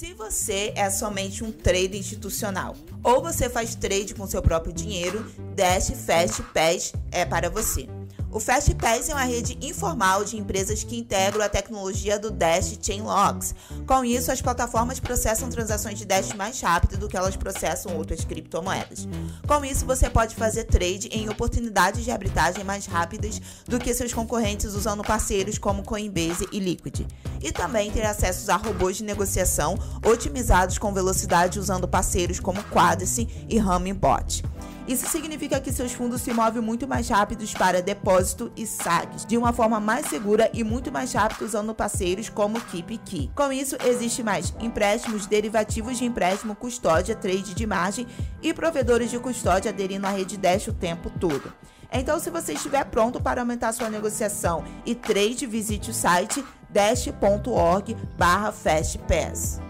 Se você é somente um trader institucional ou você faz trade com seu próprio dinheiro, Dash Fast Pass é para você. O FastPass é uma rede informal de empresas que integram a tecnologia do Dash Chainlocks. Com isso, as plataformas processam transações de Dash mais rápido do que elas processam outras criptomoedas. Com isso, você pode fazer trade em oportunidades de arbitragem mais rápidas do que seus concorrentes usando parceiros como Coinbase e Liquid. E também ter acesso a robôs de negociação otimizados com velocidade usando parceiros como Quadrice e Hummingbot. Isso significa que seus fundos se movem muito mais rápidos para depósito e saques, de uma forma mais segura e muito mais rápido usando parceiros como Keep Key. Com isso, existe mais empréstimos, derivativos de empréstimo, custódia, trade de margem e provedores de custódia aderindo à rede Dash o tempo todo. Então, se você estiver pronto para aumentar sua negociação e trade, visite o site dash.org/fastpass.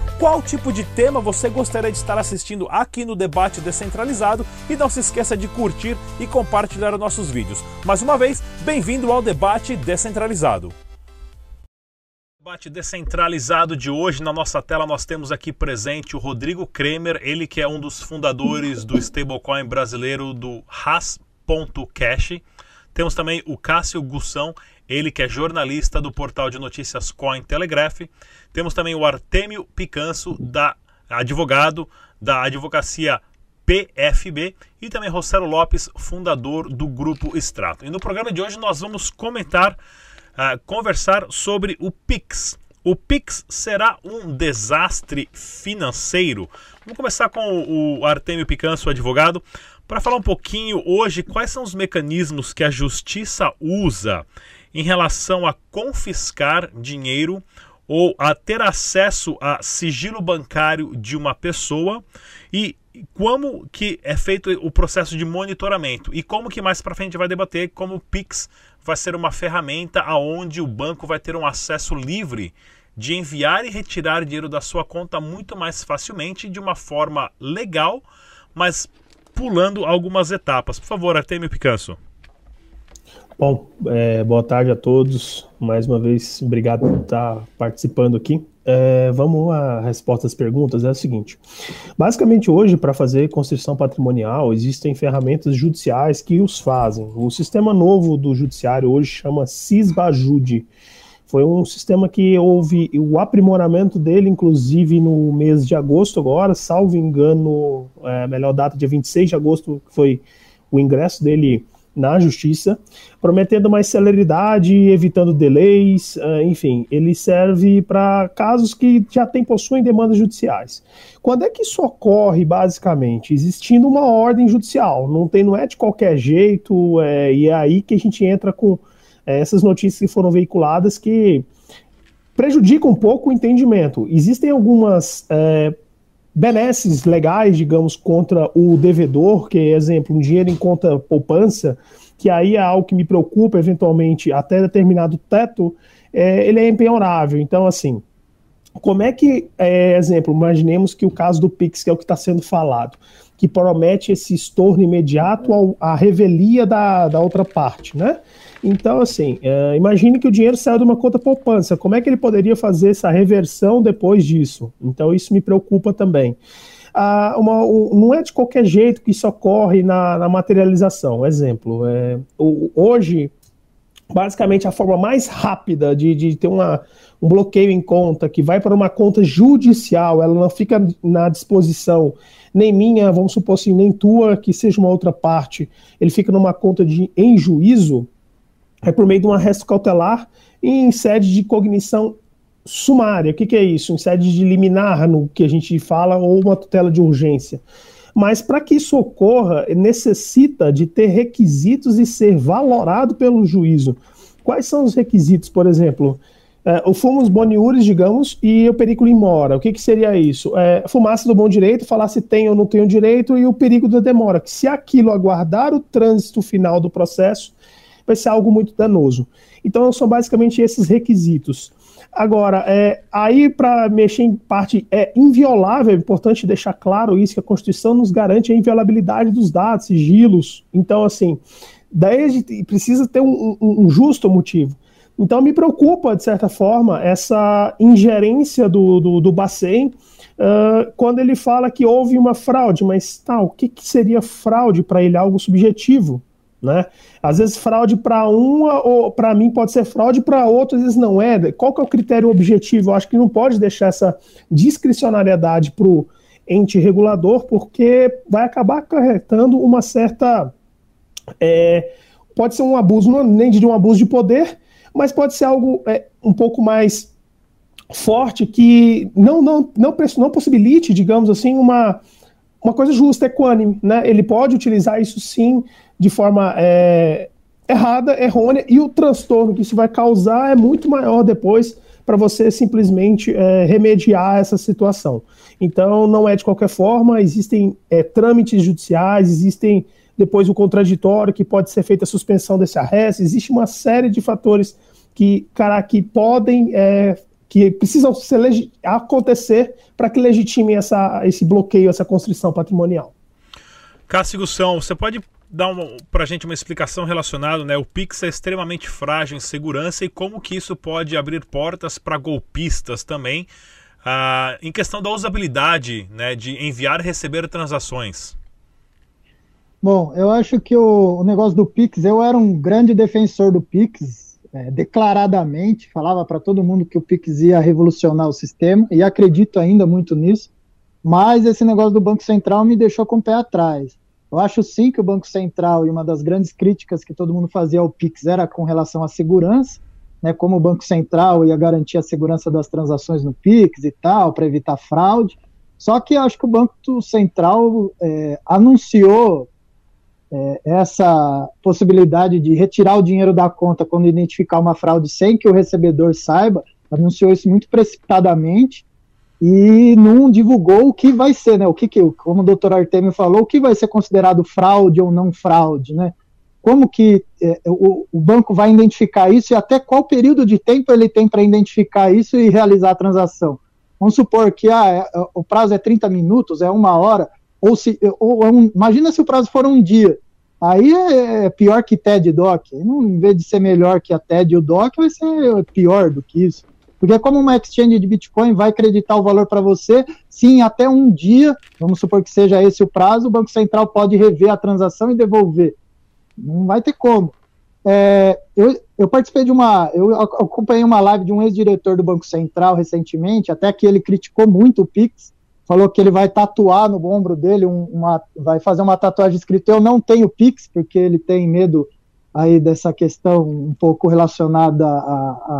qual tipo de tema você gostaria de estar assistindo aqui no Debate Descentralizado e não se esqueça de curtir e compartilhar nossos vídeos. Mais uma vez, bem-vindo ao Debate Descentralizado. Debate descentralizado de hoje, na nossa tela nós temos aqui presente o Rodrigo Kremer, ele que é um dos fundadores do stablecoin brasileiro do Has.cash. Temos também o Cássio Gussão, ele que é jornalista do portal de notícias Cointelegraph. Temos também o Artemio Picanso, da advogado da advocacia PFB e também Rossello Lopes, fundador do grupo Extrato. E no programa de hoje nós vamos comentar, uh, conversar sobre o Pix. O Pix será um desastre financeiro? Vamos começar com o Artemio Picanso, advogado, para falar um pouquinho hoje quais são os mecanismos que a justiça usa em relação a confiscar dinheiro ou a ter acesso a sigilo bancário de uma pessoa e como que é feito o processo de monitoramento e como que mais para frente vai debater como o Pix vai ser uma ferramenta aonde o banco vai ter um acesso livre de enviar e retirar dinheiro da sua conta muito mais facilmente de uma forma legal, mas pulando algumas etapas. Por favor, Artemio Picanso. Bom, é, boa tarde a todos. Mais uma vez, obrigado por estar participando aqui. É, vamos à resposta às perguntas. É o seguinte: basicamente, hoje, para fazer construção patrimonial, existem ferramentas judiciais que os fazem. O sistema novo do judiciário hoje chama CISBAJUDE. Foi um sistema que houve o aprimoramento dele, inclusive no mês de agosto, agora, salvo engano, é, melhor data, dia 26 de agosto, foi o ingresso dele na justiça, prometendo mais celeridade, evitando delays, uh, enfim, ele serve para casos que já tem, possuem demandas judiciais. Quando é que isso ocorre, basicamente? Existindo uma ordem judicial, não, tem, não é de qualquer jeito, é, e é aí que a gente entra com é, essas notícias que foram veiculadas que prejudicam um pouco o entendimento. Existem algumas é, benesses legais, digamos, contra o devedor, que é, exemplo, um dinheiro em conta poupança, que aí é algo que me preocupa, eventualmente, até determinado teto, é, ele é empenhorável. Então, assim, como é que, é, exemplo, imaginemos que o caso do Pix, que é o que está sendo falado, que promete esse estorno imediato ao, à revelia da, da outra parte, né? Então, assim, é, imagine que o dinheiro saiu de uma conta poupança. Como é que ele poderia fazer essa reversão depois disso? Então, isso me preocupa também. Ah, uma, um, não é de qualquer jeito que isso ocorre na, na materialização. Exemplo, é, o, hoje, basicamente, a forma mais rápida de, de ter uma, um bloqueio em conta que vai para uma conta judicial, ela não fica na disposição nem minha, vamos supor assim, nem tua, que seja uma outra parte, ele fica numa conta de em juízo, é por meio de um arresto cautelar em sede de cognição sumária. O que, que, é isso? Em sede de liminar, no que a gente fala, ou uma tutela de urgência. Mas para que isso ocorra, necessita de ter requisitos e ser valorado pelo juízo. Quais são os requisitos, por exemplo? é, o fumus boniuris, digamos, e o periculum mora. O que, que seria isso? É, fumaça do bom direito, falar se tem ou não tem o direito, e o perigo da demora, que se aquilo aguardar o trânsito final do processo, vai ser algo muito danoso. Então, são basicamente esses requisitos. Agora, é, aí para mexer em parte é inviolável, é importante deixar claro isso, que a Constituição nos garante a inviolabilidade dos dados, sigilos. Então, assim, daí precisa ter um, um, um justo motivo. Então, me preocupa, de certa forma, essa ingerência do, do, do Bacen uh, quando ele fala que houve uma fraude, mas tá, o que, que seria fraude para ele? Algo subjetivo, né? Às vezes fraude para uma ou para mim pode ser fraude para outro, às vezes não é. Qual que é o critério objetivo? Eu acho que não pode deixar essa discricionariedade para o ente regulador, porque vai acabar acarretando uma certa é, pode ser um abuso, não nem de um abuso de poder, mas pode ser algo é, um pouco mais forte que não, não, não, não possibilite, digamos assim, uma, uma coisa justa, equânime. Né? Ele pode utilizar isso sim de forma é, errada, errônea, e o transtorno que isso vai causar é muito maior depois para você simplesmente é, remediar essa situação. Então, não é de qualquer forma, existem é, trâmites judiciais, existem depois o contraditório, que pode ser feita a suspensão desse arresto, existe uma série de fatores que, cara, que podem, é, que precisam acontecer para que legitimem essa, esse bloqueio, essa constrição patrimonial. Cássio Gussão, você pode dar para a gente uma explicação relacionada, né? O Pix é extremamente frágil em segurança e como que isso pode abrir portas para golpistas também, ah, em questão da usabilidade, né? De enviar e receber transações. Bom, eu acho que o, o negócio do Pix, eu era um grande defensor do Pix, é, declaradamente, falava para todo mundo que o Pix ia revolucionar o sistema, e acredito ainda muito nisso, mas esse negócio do Banco Central me deixou com o pé atrás. Eu acho sim que o Banco Central, e uma das grandes críticas que todo mundo fazia ao PIX era com relação à segurança, né, como o Banco Central ia garantir a segurança das transações no PIX e tal, para evitar fraude. Só que eu acho que o Banco Central é, anunciou é, essa possibilidade de retirar o dinheiro da conta quando identificar uma fraude sem que o recebedor saiba, anunciou isso muito precipitadamente e não divulgou o que vai ser, né? O que, que como o doutor Artemio falou, o que vai ser considerado fraude ou não fraude, né? Como que é, o, o, banco vai identificar isso e até qual período de tempo ele tem para identificar isso e realizar a transação? Vamos supor que ah, é, é, o prazo é 30 minutos, é uma hora, ou se. Ou é imagina se o prazo for um dia. Aí é, é pior que TED e DOC. Em vez de ser melhor que a TED e o DOC, vai ser pior do que isso. Porque como uma exchange de Bitcoin vai acreditar o valor para você, sim, até um dia, vamos supor que seja esse o prazo, o Banco Central pode rever a transação e devolver. Não vai ter como. É, eu, eu, participei de uma, eu acompanhei uma live de um ex-diretor do Banco Central recentemente, até que ele criticou muito o Pix, falou que ele vai tatuar no ombro dele, um, uma, vai fazer uma tatuagem escrita eu não tenho Pix, porque ele tem medo aí dessa questão um pouco relacionada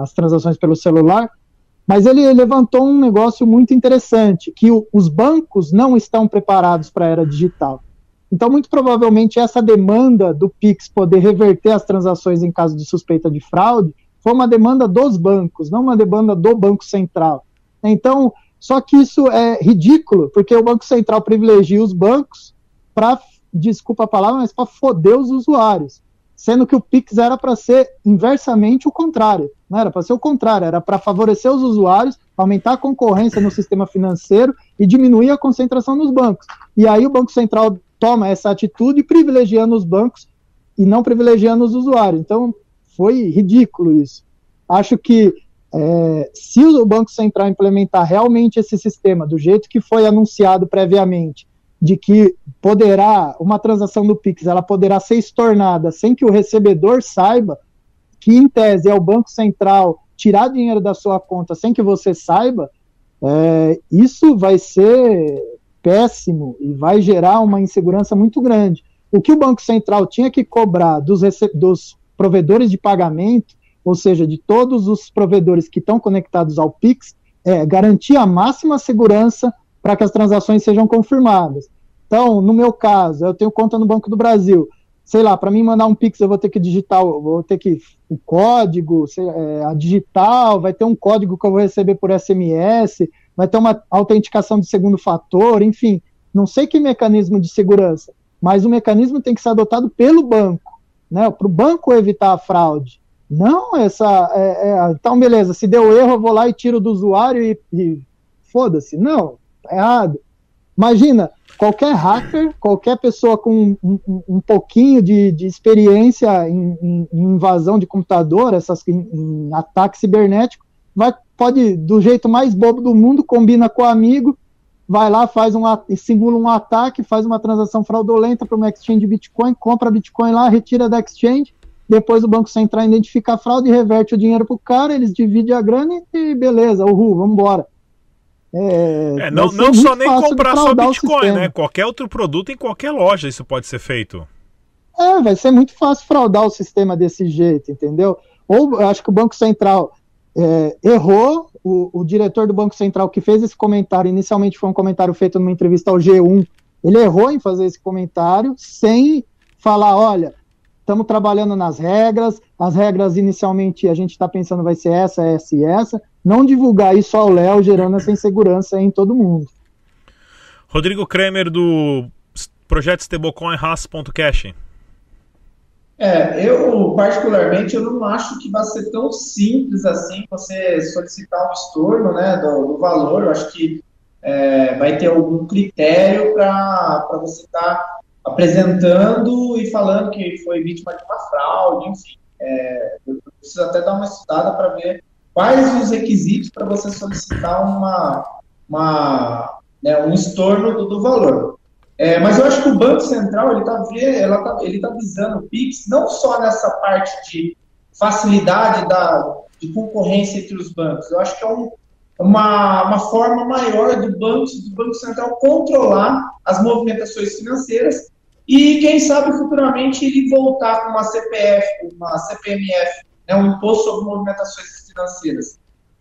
às transações pelo celular, mas ele levantou um negócio muito interessante, que o, os bancos não estão preparados para a era digital. Então, muito provavelmente, essa demanda do Pix poder reverter as transações em caso de suspeita de fraude foi uma demanda dos bancos, não uma demanda do Banco Central. Então, só que isso é ridículo, porque o Banco Central privilegia os bancos para, desculpa a palavra, mas para foder os usuários sendo que o Pix era para ser inversamente o contrário. Não era para ser o contrário, era para favorecer os usuários, aumentar a concorrência no sistema financeiro e diminuir a concentração nos bancos. E aí o Banco Central toma essa atitude privilegiando os bancos e não privilegiando os usuários. Então foi ridículo isso. Acho que é, se o Banco Central implementar realmente esse sistema do jeito que foi anunciado previamente, de que poderá, uma transação do Pix, ela poderá ser estornada sem que o recebedor saiba, que em tese é o Banco Central tirar dinheiro da sua conta sem que você saiba, é, isso vai ser péssimo e vai gerar uma insegurança muito grande. O que o Banco Central tinha que cobrar dos, dos provedores de pagamento, ou seja, de todos os provedores que estão conectados ao Pix, é garantir a máxima segurança para que as transações sejam confirmadas. Então, no meu caso, eu tenho conta no Banco do Brasil. sei lá, para mim mandar um Pix eu vou ter que digitar, vou ter que o código, sei, é, a digital, vai ter um código que eu vou receber por SMS, vai ter uma autenticação de segundo fator, enfim, não sei que mecanismo de segurança, mas o mecanismo tem que ser adotado pelo banco, né, para o banco evitar a fraude. Não essa, é, é, então beleza, se deu erro eu vou lá e tiro do usuário e, e foda-se, não, tá errado. Imagina, qualquer hacker, qualquer pessoa com um, um, um pouquinho de, de experiência em, em, em, invasão de computador, essas, em, em, ataque cibernético, vai, pode, do jeito mais bobo do mundo, combina com o amigo, vai lá, faz um, simula um ataque, faz uma transação fraudulenta para uma exchange Bitcoin, compra Bitcoin lá, retira da exchange, depois o Banco Central identifica a fraude, reverte o dinheiro para o cara, eles dividem a grana e beleza, uhul, vamos embora. É, é, não, não só nem comprar só Bitcoin, né? Qualquer outro produto em qualquer loja isso pode ser feito. É, vai ser muito fácil fraudar o sistema desse jeito, entendeu? Ou eu acho que o Banco Central é, errou, o, o, diretor do Banco Central que fez esse comentário, inicialmente foi um comentário feito numa entrevista ao G1, ele errou em fazer esse comentário sem falar, olha, estamos trabalhando nas regras, as regras inicialmente a gente está pensando vai ser essa, essa e essa, não divulgar isso ao Léo, gerando essa insegurança em todo mundo. Rodrigo Kremer, do projeto stablecoin Haas.cash. É, eu particularmente eu não acho que vai ser tão simples assim você solicitar um estorno né, do, do valor. Eu acho que é, vai ter algum critério para você estar tá apresentando e falando que foi vítima de uma fraude, enfim. É, eu preciso até dar uma estudada para ver quais os requisitos para você solicitar uma, uma, né, um estorno do, do valor. É, mas eu acho que o Banco Central ele está tá, ele tá visando o PIX não só nessa parte de facilidade da, de concorrência entre os bancos. Eu acho que é um, uma, uma forma maior do banco, do Banco Central controlar as movimentações financeiras e, quem sabe, futuramente ele voltar com uma CPF, uma CPMF, né, um imposto sobre movimentações financeiras.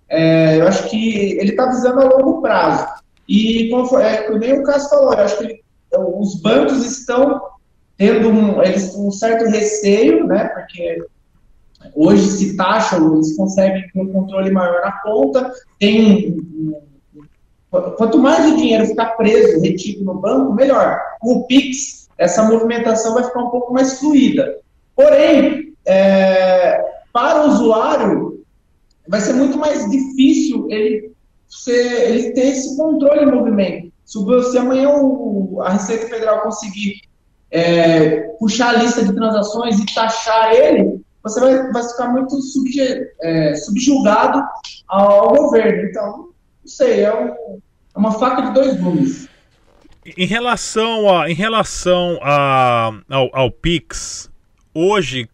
É, eu acho que ele está visando a longo prazo. E, como é, nem o Cássio falou, eu acho que ele, os bancos estão tendo um, eles, um certo receio, né, porque hoje se taxam, eles conseguem ter um controle maior na conta, tem quanto mais o dinheiro ficar preso, retido no banco, melhor. Com o Pix, essa movimentação vai ficar um pouco mais fluida. Porém, é, para o usuário, vai ser muito mais difícil ele, ser, ele ter esse controle em movimento. Se, se amanhã o, a Receita Federal conseguir é, puxar a lista de transações e taxar ele, você vai, vai ficar muito subje, é, subjugado ao governo. Então, não sei, é, um, é uma faca de dois gumes. Em relação, a, em relação a, ao, ao Pix, hoje,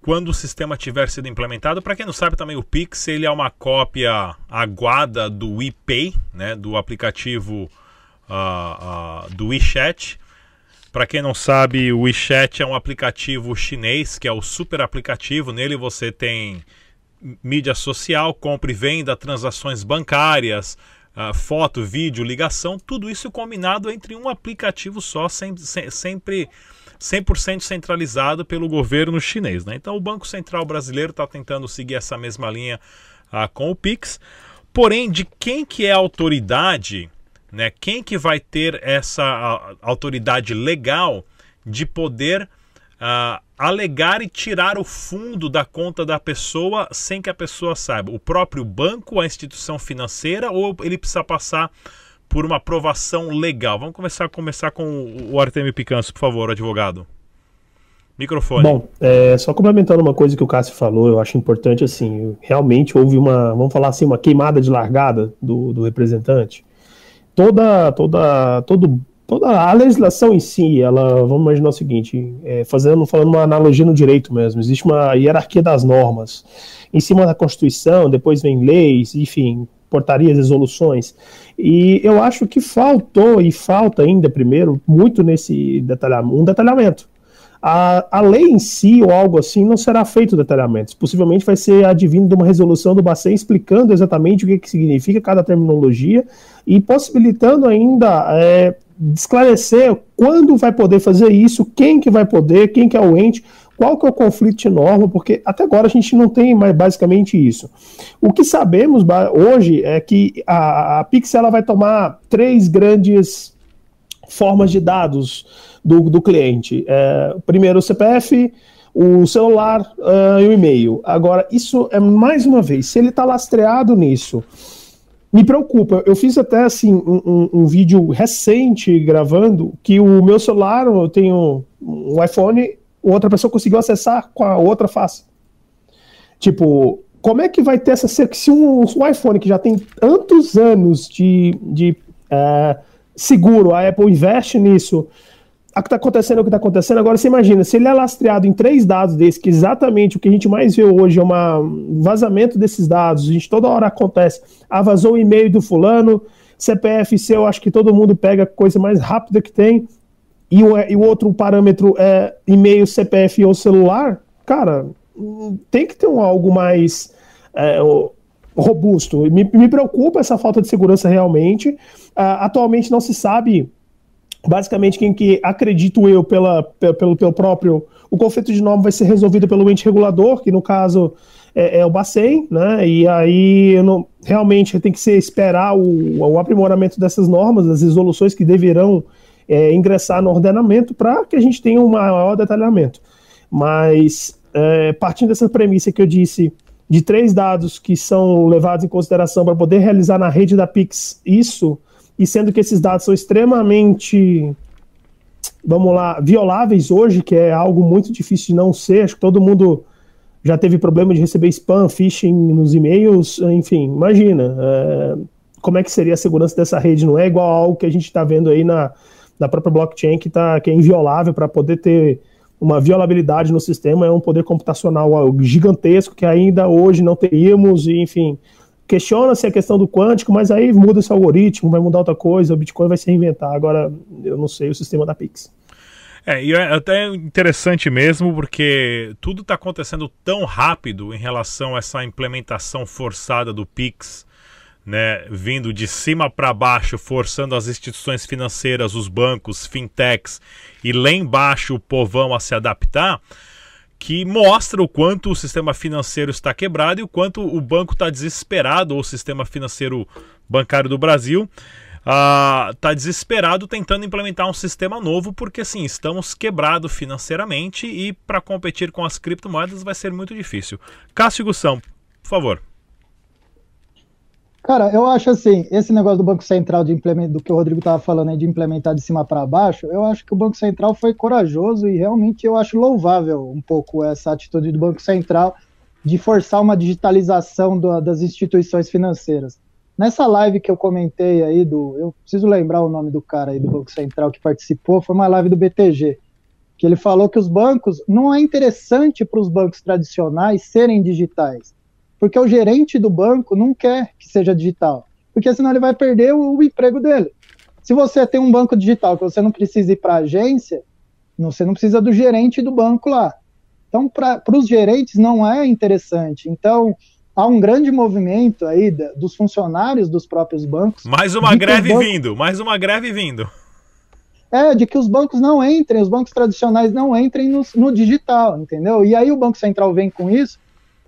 quando o sistema tiver sido implementado, para quem não sabe também o Pix ele é uma cópia aguada do WePay, né, do aplicativo uh, uh, do WeChat. Para quem não sabe, o WeChat é um aplicativo chinês que é o super aplicativo. Nele você tem mídia social, compra e venda, transações bancárias, uh, foto, vídeo, ligação, tudo isso combinado entre um aplicativo só, sempre, sempre 100% centralizado pelo governo chinês. Né? Então o Banco Central brasileiro está tentando seguir essa mesma linha uh, com o Pix. Porém, de quem que é a autoridade, né? quem que vai ter essa autoridade legal de poder uh, alegar e tirar o fundo da conta da pessoa sem que a pessoa saiba? O próprio banco, a instituição financeira ou ele precisa passar por uma aprovação legal? Vamos começar, começar com o Artemio Picanço, por favor, advogado. Microfone. Bom, é, só complementando uma coisa que o Cássio falou, eu acho importante, assim, realmente houve uma, vamos falar assim, uma queimada de largada do, do representante. Toda, toda, todo toda a legislação em si, ela, vamos imaginar o seguinte, é, fazendo, falando uma analogia no direito mesmo, existe uma hierarquia das normas. Em cima da Constituição, depois vem leis, enfim, portarias, resoluções. E eu acho que faltou e falta ainda, primeiro, muito nesse detalhamento, um detalhamento a, a lei em si ou algo assim não será feito detalhamento. Possivelmente vai ser advindo de uma resolução do Bacen explicando exatamente o que, que significa cada terminologia e possibilitando ainda é, esclarecer quando vai poder fazer isso, quem que vai poder, quem que é o ente, qual que é o conflito de norma, porque até agora a gente não tem mais basicamente isso. O que sabemos hoje é que a, a Pix ela vai tomar três grandes formas de dados do, do cliente. É, primeiro o CPF, o celular uh, e o e-mail. Agora, isso é mais uma vez, se ele está lastreado nisso, me preocupa. Eu fiz até assim um, um, um, vídeo recente gravando que o meu celular, eu tenho um iPhone, outra pessoa conseguiu acessar com a outra face. Tipo, como é que vai ter essa se um, um iPhone que já tem tantos anos de, de uh, seguro, a Apple investe nisso, o que está acontecendo é o que está acontecendo. Agora você imagina, se ele é lastreado em três dados desses, que exatamente o que a gente mais vê hoje é um vazamento desses dados, a gente toda hora acontece, ah, vazou o e-mail do fulano, CPF seu, acho que todo mundo pega a coisa mais rápida que tem, e o, e o outro parâmetro é e-mail, CPF ou celular, cara, tem que ter um algo mais é, robusto. Me, me preocupa essa falta de segurança realmente. Uh, atualmente não se sabe basicamente quem que acredito eu pela, pelo, pelo próprio o conflito de norma vai ser resolvido pelo ente regulador que no caso é, é o Bacen, né? E aí não, realmente tem que ser esperar o, o, aprimoramento dessas normas, as resoluções que deverão é, ingressar no ordenamento para que a gente tenha um maior detalhamento. Mas é, partindo dessa premissa que eu disse de três dados que são levados em consideração para poder realizar na rede da Pix isso e sendo que esses dados são extremamente, vamos lá, violáveis hoje, que é algo muito difícil de não ser, acho que todo mundo já teve problema de receber spam, phishing nos e-mails, enfim, imagina é, como é que seria a segurança dessa rede, não é igual ao que a gente está vendo aí na, na própria blockchain, que, tá, que é inviolável para poder ter uma violabilidade no sistema, é um poder computacional gigantesco que ainda hoje não teríamos, e, enfim, Questiona-se a questão do quântico, mas aí muda esse algoritmo, vai mudar outra coisa, o Bitcoin vai se reinventar. Agora, eu não sei o sistema da Pix. É, e é até interessante mesmo, porque tudo está acontecendo tão rápido em relação a essa implementação forçada do Pix, né, vindo de cima para baixo, forçando as instituições financeiras, os bancos, fintechs e lá embaixo o povão a se adaptar que mostra o quanto o sistema financeiro está quebrado e o quanto o banco está desesperado, ou o sistema financeiro bancário do Brasil está uh, desesperado tentando implementar um sistema novo, porque assim, estamos quebrados financeiramente e para competir com as criptomoedas vai ser muito difícil. Cássio Gussão, por favor. Cara, eu acho assim, esse negócio do Banco Central de implementar, do que o Rodrigo estava falando aí, de implementar de cima para baixo, eu acho que o Banco Central foi corajoso e realmente eu acho louvável um pouco essa atitude do Banco Central de forçar uma digitalização do, das instituições financeiras. Nessa live que eu comentei aí do, eu preciso lembrar o nome do cara aí do Banco Central que participou, foi uma live do BTG, que ele falou que os bancos não é interessante para os bancos tradicionais serem digitais porque o gerente do banco não quer que seja digital, porque senão ele vai perder o, o emprego dele. Se você tem um banco digital que você não precisa ir para a agência, você não precisa do gerente do banco lá. Então, para os gerentes não é interessante. Então, há um grande movimento aí da, dos funcionários dos próprios bancos. Mais uma greve vindo, mais uma greve vindo. É, de que os bancos não entrem, os bancos tradicionais não entrem no, no digital, entendeu? E aí o Banco Central vem com isso,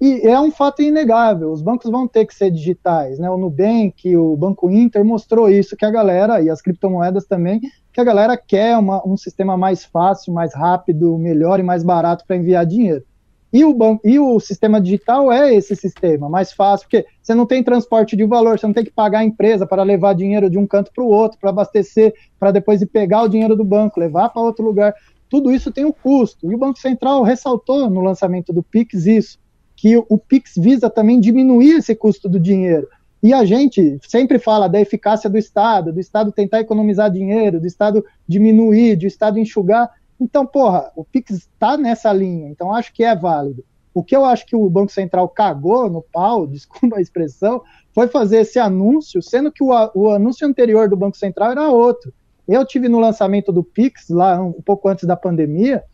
e é um fato inegável, os bancos vão ter que ser digitais, né? O Nubank, o Banco Inter mostrou isso que a galera, e as criptomoedas também, que a galera quer uma, um sistema mais fácil, mais rápido, melhor e mais barato para enviar dinheiro. E o, banco, e o sistema digital é esse sistema, mais fácil, porque você não tem transporte de valor, você não tem que pagar a empresa para levar dinheiro de um canto para o outro, para abastecer, para depois ir pegar o dinheiro do banco, levar para outro lugar. Tudo isso tem um custo. E o Banco Central ressaltou no lançamento do Pix isso que o Pix visa também diminuir esse custo do dinheiro. E a gente sempre fala da eficácia do Estado, do Estado tentar economizar dinheiro, do Estado diminuir, do Estado enxugar. Então, porra, o Pix está nessa linha, então acho que é válido. O que eu acho que o Banco Central cagou no pau, desculpa a expressão, foi fazer esse anúncio, sendo que o, o anúncio anterior do Banco Central era outro. Eu tive no lançamento do Pix, lá um pouco antes da pandemia,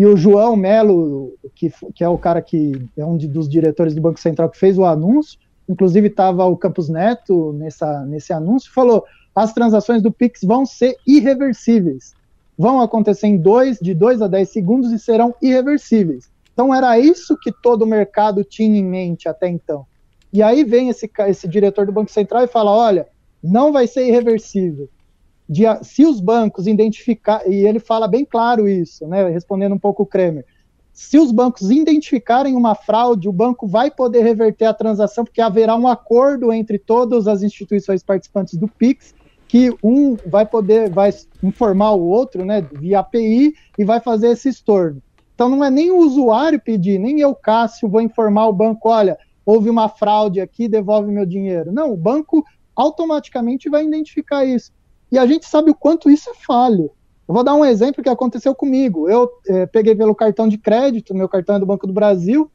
e o João Melo, que, que é o cara que é um de, dos diretores do Banco Central que fez o anúncio, inclusive estava o Campos Neto nessa, nesse anúncio, falou: as transações do Pix vão ser irreversíveis. Vão acontecer em dois, de 2 a 10 segundos e serão irreversíveis. Então era isso que todo o mercado tinha em mente até então. E aí vem esse, esse diretor do Banco Central e fala: olha, não vai ser irreversível. De, se os bancos identificar, e ele fala bem claro isso, né, respondendo um pouco o Kremer, se os bancos identificarem uma fraude, o banco vai poder reverter a transação, porque haverá um acordo entre todas as instituições participantes do PIX, que um vai poder, vai informar o outro, né, via API, e vai fazer esse estorno. Então não é nem o usuário pedir, nem eu, Cássio, vou informar o banco, olha, houve uma fraude aqui, devolve meu dinheiro. Não, o banco automaticamente vai identificar isso. E a gente sabe o quanto isso é falho. Eu vou dar um exemplo que aconteceu comigo. Eu é, peguei pelo cartão de crédito, meu cartão é do Banco do Brasil,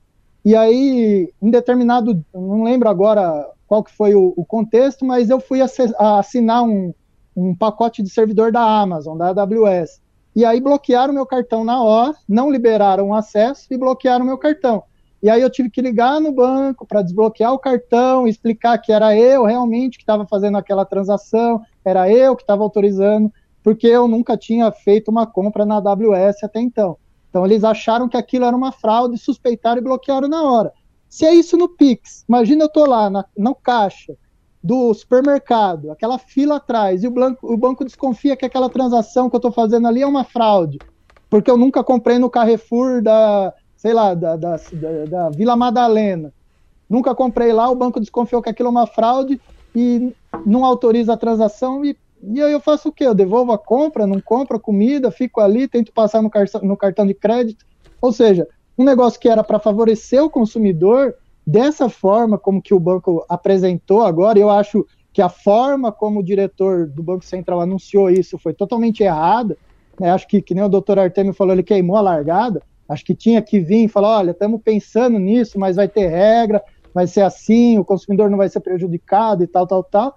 e aí, em determinado, não lembro agora qual que foi o, o contexto, mas eu fui assinar um, um pacote de servidor da Amazon, da AWS. E aí bloquearam meu cartão na hora, não liberaram o acesso e bloquearam meu cartão. E aí eu tive que ligar no banco para desbloquear o cartão, explicar que era eu realmente que estava fazendo aquela transação, era eu que estava autorizando porque eu nunca tinha feito uma compra na AWS até então. Então eles acharam que aquilo era uma fraude, suspeitaram e bloquearam na hora. Se é isso no Pix, imagina eu estou lá na, no caixa do supermercado, aquela fila atrás, e o, banco, o banco desconfia que aquela transação que eu estou fazendo ali é uma fraude, porque eu nunca comprei no Carrefour da, sei lá, da, da, da, Vila Madalena. Nunca comprei lá, o banco desconfiou que aquilo é uma fraude e não autoriza a transação e e aí eu faço o quê? Eu devolvo a compra, não compro a comida, fico ali, tento passar no, car no cartão de crédito. Ou seja, um negócio que era para favorecer o consumidor, dessa forma como que o banco apresentou agora, eu acho que a forma como o diretor do Banco Central anunciou isso foi totalmente errada. Né? Acho que, que nem o doutor Artemio falou, ele queimou a largada. Acho que tinha que vir e falar, olha, estamos pensando nisso, mas vai ter regra, vai ser assim, o consumidor não vai ser prejudicado e tal, tal, tal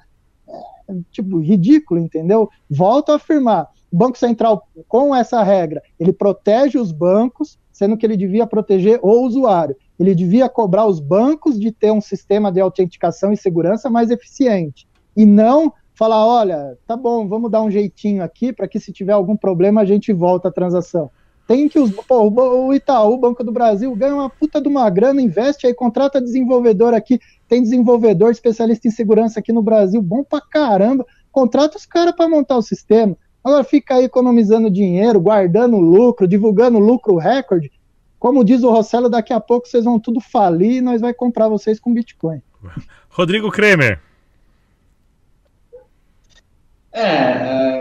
tipo, ridículo, entendeu? Volto a afirmar, o Banco Central, com essa regra, ele protege os bancos, sendo que ele devia proteger o usuário. Ele devia cobrar os bancos de ter um sistema de autenticação e segurança mais eficiente. E não falar, olha, tá bom, vamos dar um jeitinho aqui para que se tiver algum problema a gente volta a transação. Tem que os. Pô, o Itaú, o Banco do Brasil, ganha uma puta de uma grana, investe aí, contrata desenvolvedor aqui. Tem desenvolvedor, especialista em segurança aqui no Brasil, bom pra caramba. Contrata os caras para montar o sistema. Agora fica aí economizando dinheiro, guardando lucro, divulgando lucro recorde. Como diz o Rossello, daqui a pouco vocês vão tudo falir e nós vai comprar vocês com Bitcoin. Rodrigo Kremer. É, é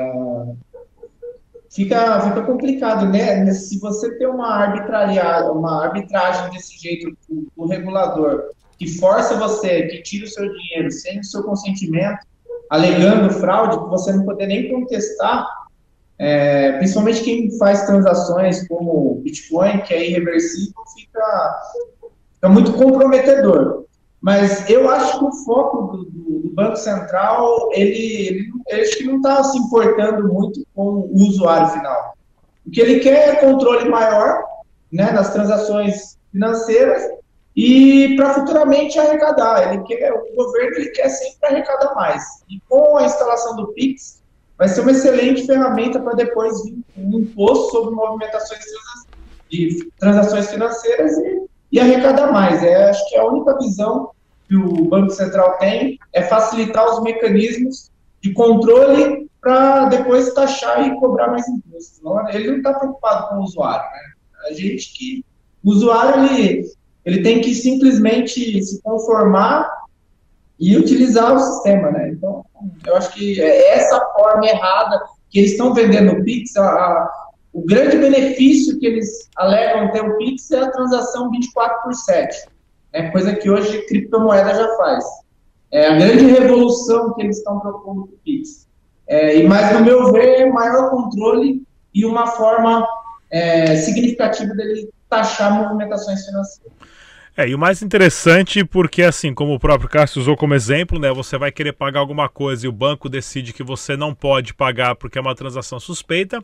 fica, fica complicado, né? Se você tem uma arbitrariedade, uma arbitragem desse jeito do regulador, que força você, que tira o seu dinheiro sem o seu consentimento, alegando fraude, que você não poder nem contestar, é, principalmente quem faz transações como Bitcoin, que é irreversível, fica, fica muito comprometedor. Mas eu acho que o foco do, do, do Banco Central, ele, ele, acho que não está se importando muito com o usuário final. O que ele quer é controle maior né, nas transações financeiras e para futuramente arrecadar. Ele quer, o governo ele quer sempre arrecadar mais. E com a instalação do Pix, vai ser uma excelente ferramenta para depois vir um imposto sobre movimentações de transações financeiras e e arrecadar mais. É, acho que é a única visão que o Banco Central tem é facilitar os mecanismos de controle para depois taxar e cobrar mais impostos. Ele não está preocupado com o usuário. Né? A gente que. O usuário ele, ele tem que simplesmente se conformar e utilizar o sistema. Né? Então, eu acho que é essa forma errada que eles estão vendendo o Pix, a, o grande benefício que eles alegam ter o Pix é a transação 24 por 7, né, coisa que hoje criptomoeda já faz. É a grande revolução que eles estão propondo com o Pix. É, e, mas, no meu ver, é maior controle e uma forma é, significativa dele taxar movimentações financeiras. É, e o mais interessante, porque assim, como o próprio Cássio usou como exemplo, né, você vai querer pagar alguma coisa e o banco decide que você não pode pagar porque é uma transação suspeita,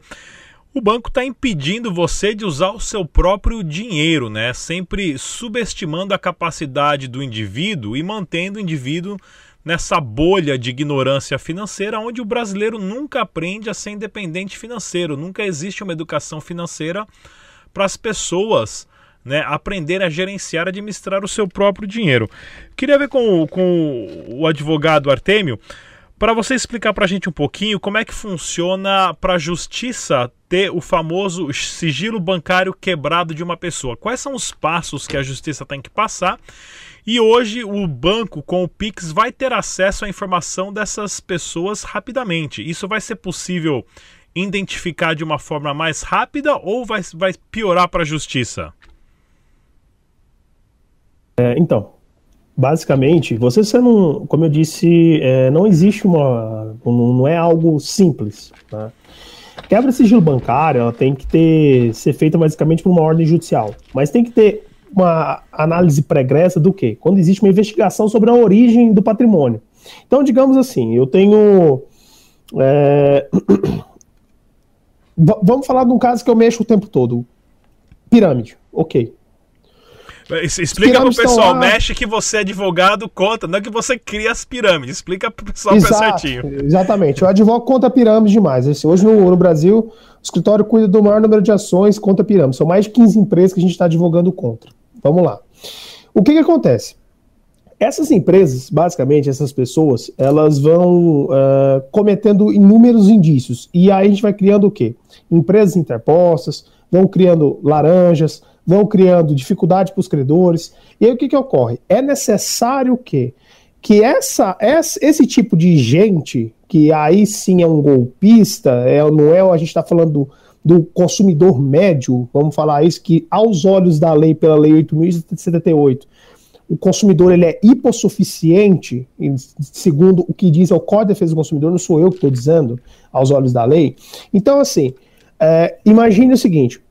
o banco está impedindo você de usar o seu próprio dinheiro, né? Sempre subestimando a capacidade do indivíduo e mantendo o indivíduo nessa bolha de ignorância financeira onde o brasileiro nunca aprende a ser independente financeiro, nunca existe uma educação financeira para as pessoas né, aprender a gerenciar, administrar o seu próprio dinheiro. Queria ver com, com o advogado Artemio para você explicar para a gente um pouquinho como é que funciona para a justiça ter o famoso sigilo bancário quebrado de uma pessoa. Quais são os passos que a justiça tem que passar? E hoje o banco com o Pix vai ter acesso à informação dessas pessoas rapidamente. Isso vai ser possível identificar de uma forma mais rápida ou vai, vai piorar para a justiça? É, então, basicamente, você, não, como eu disse, é, não existe uma, não é algo simples. Né? Quebra sigilo bancário, ela tem que ter, ser feita basicamente por uma ordem judicial, mas tem que ter uma análise pregressa do quê? Quando existe uma investigação sobre a origem do patrimônio. Então, digamos assim, eu tenho. É... Vamos falar de um caso que eu mexo o tempo todo. Pirâmide, ok. Explica pro pessoal, mexe que você é advogado conta, não é que você cria as pirâmides. Explica pro pessoal Exato, certinho. Exatamente. O advogado conta pirâmides demais. Assim, hoje no, no, Brasil, o escritório cuida do maior número de ações, conta pirâmides. São mais de 15 empresas que a gente está advogando contra. Vamos lá. O que, que acontece? Essas empresas, basicamente, essas pessoas, elas vão uh, cometendo inúmeros indícios. E aí a gente vai criando o quê? Empresas interpostas, vão criando laranjas, vão criando dificuldade para os credores. E aí o que, que ocorre? É necessário que, que essa, esse tipo de gente, que aí sim é um golpista, é, não é, a gente está falando do, do consumidor médio, vamos falar isso, que aos olhos da lei, pela lei 8.078, o consumidor ele é hipossuficiente, segundo o que diz é o Código de Defesa do Consumidor, não sou eu que estou dizendo, aos olhos da lei. Então, assim, é, imagine o seguinte: